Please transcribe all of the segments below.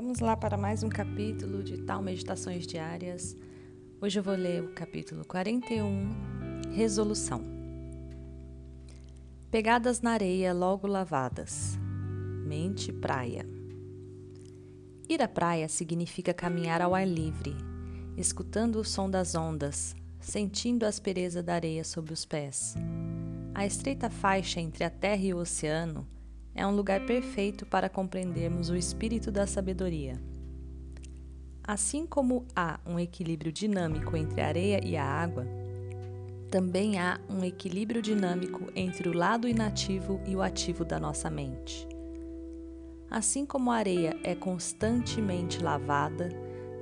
Vamos lá para mais um capítulo de Tal Meditações Diárias. Hoje eu vou ler o capítulo 41, Resolução. Pegadas na areia, logo lavadas. Mente praia. Ir à praia significa caminhar ao ar livre, escutando o som das ondas, sentindo a aspereza da areia sob os pés. A estreita faixa entre a terra e o oceano é um lugar perfeito para compreendermos o espírito da sabedoria. Assim como há um equilíbrio dinâmico entre a areia e a água, também há um equilíbrio dinâmico entre o lado inativo e o ativo da nossa mente. Assim como a areia é constantemente lavada,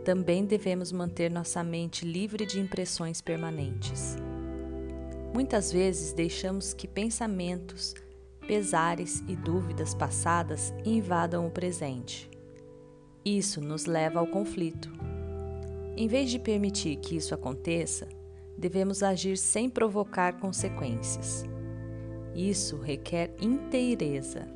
também devemos manter nossa mente livre de impressões permanentes. Muitas vezes deixamos que pensamentos, pesares e dúvidas passadas invadam o presente. Isso nos leva ao conflito. Em vez de permitir que isso aconteça, devemos agir sem provocar consequências. Isso requer inteireza.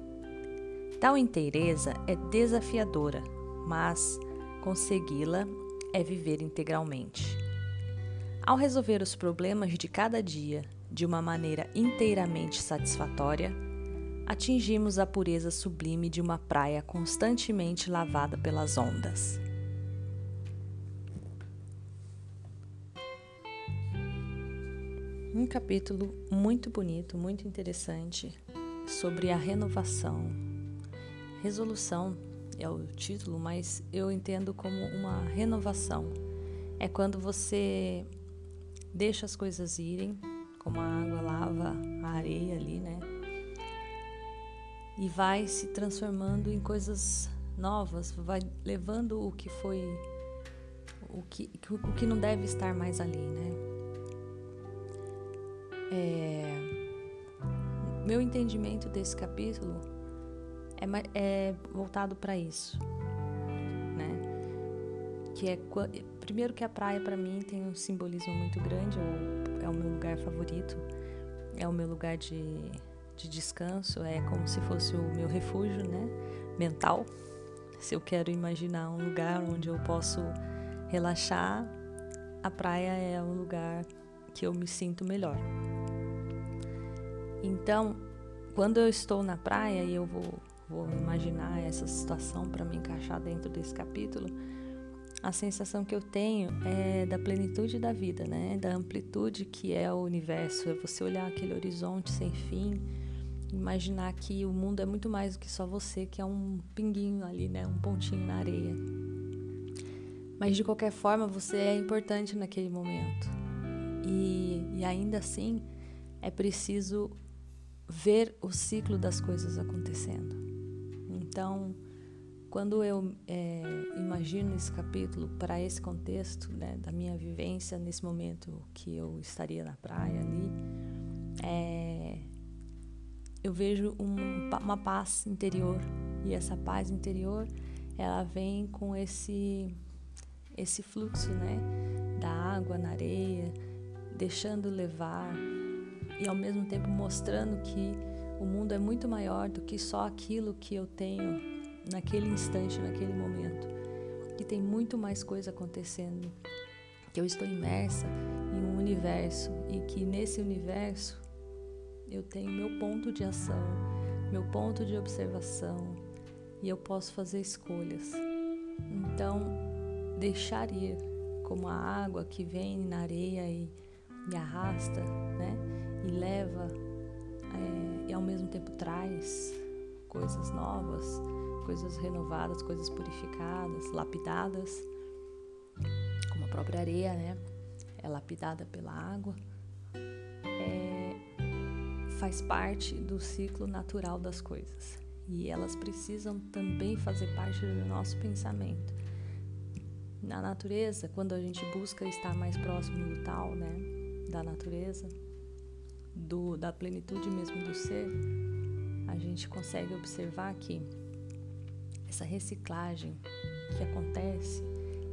Tal inteireza é desafiadora, mas consegui-la é viver integralmente. Ao resolver os problemas de cada dia de uma maneira inteiramente satisfatória, atingimos a pureza sublime de uma praia constantemente lavada pelas ondas. Um capítulo muito bonito, muito interessante sobre a renovação. Resolução é o título, mas eu entendo como uma renovação. É quando você deixa as coisas irem, como a água lava a? E vai se transformando em coisas novas, vai levando o que foi o que, o que não deve estar mais ali, né? É, meu entendimento desse capítulo é, é voltado para isso, né? Que é primeiro que a praia para mim tem um simbolismo muito grande, é o meu lugar favorito, é o meu lugar de de descanso, é como se fosse o meu refúgio, né, mental. Se eu quero imaginar um lugar onde eu posso relaxar, a praia é um lugar que eu me sinto melhor. Então, quando eu estou na praia e eu vou, vou imaginar essa situação para me encaixar dentro desse capítulo, a sensação que eu tenho é da plenitude da vida, né? Da amplitude que é o universo, é você olhar aquele horizonte sem fim imaginar que o mundo é muito mais do que só você, que é um pinguinho ali, né? Um pontinho na areia. Mas de qualquer forma, você é importante naquele momento. E, e ainda assim, é preciso ver o ciclo das coisas acontecendo. Então, quando eu é, imagino esse capítulo para esse contexto né, da minha vivência nesse momento que eu estaria na praia ali, é, eu vejo um, uma paz interior. E essa paz interior ela vem com esse esse fluxo né? Da água na areia deixando levar e ao mesmo tempo mostrando que o mundo é muito maior do que só aquilo que eu tenho naquele instante naquele momento. Que tem muito mais coisa acontecendo que eu estou imersa em um universo e que nesse universo eu tenho meu ponto de ação, meu ponto de observação e eu posso fazer escolhas. Então, deixar ir como a água que vem na areia e, e arrasta, né? E leva é, e ao mesmo tempo traz coisas novas, coisas renovadas, coisas purificadas, lapidadas, como a própria areia, né? É lapidada pela água faz parte do ciclo natural das coisas e elas precisam também fazer parte do nosso pensamento. Na natureza, quando a gente busca estar mais próximo do tal, né, da natureza, do da plenitude mesmo do ser, a gente consegue observar que essa reciclagem que acontece,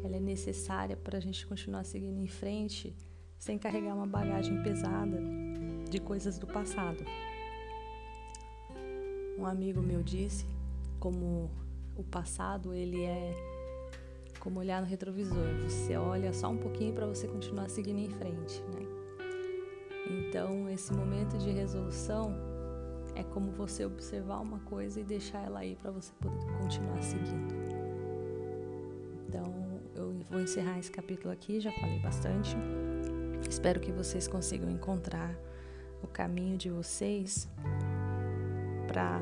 ela é necessária para a gente continuar seguindo em frente sem carregar uma bagagem pesada de coisas do passado. Um amigo meu disse como o passado ele é como olhar no retrovisor. Você olha só um pouquinho para você continuar seguindo em frente, né? Então, esse momento de resolução é como você observar uma coisa e deixar ela aí para você poder continuar seguindo. Então, eu vou encerrar esse capítulo aqui, já falei bastante. Espero que vocês consigam encontrar o caminho de vocês para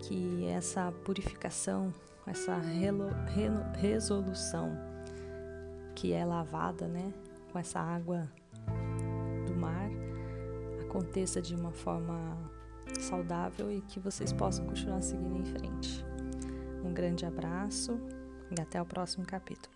que essa purificação, essa relo, reno, resolução que é lavada, né, com essa água do mar, aconteça de uma forma saudável e que vocês possam continuar seguindo em frente. Um grande abraço e até o próximo capítulo.